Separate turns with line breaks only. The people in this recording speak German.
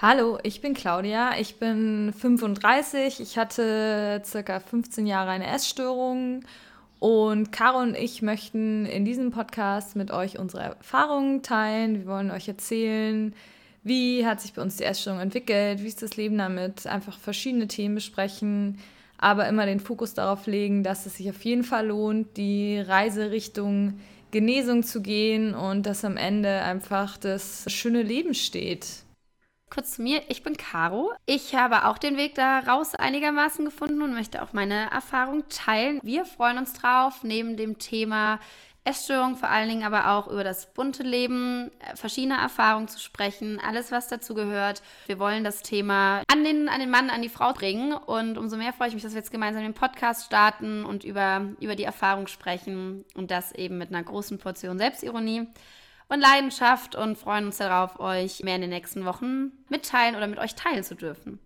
Hallo, ich bin Claudia, ich bin 35, ich hatte circa 15 Jahre eine Essstörung und Caro und ich möchten in diesem Podcast mit euch unsere Erfahrungen teilen. Wir wollen euch erzählen, wie hat sich bei uns die Essstörung entwickelt, wie ist das Leben damit, einfach verschiedene Themen besprechen, aber immer den Fokus darauf legen, dass es sich auf jeden Fall lohnt, die Reise Richtung Genesung zu gehen und dass am Ende einfach das schöne Leben steht.
Kurz zu mir, ich bin Caro. Ich habe auch den Weg daraus einigermaßen gefunden und möchte auch meine Erfahrung teilen. Wir freuen uns drauf, neben dem Thema Essstörung vor allen Dingen, aber auch über das bunte Leben, äh, verschiedene Erfahrungen zu sprechen, alles, was dazu gehört. Wir wollen das Thema an den, an den Mann, an die Frau bringen und umso mehr freue ich mich, dass wir jetzt gemeinsam den Podcast starten und über, über die Erfahrung sprechen und das eben mit einer großen Portion Selbstironie und Leidenschaft und freuen uns darauf, euch mehr in den nächsten Wochen mitteilen oder mit euch teilen zu dürfen.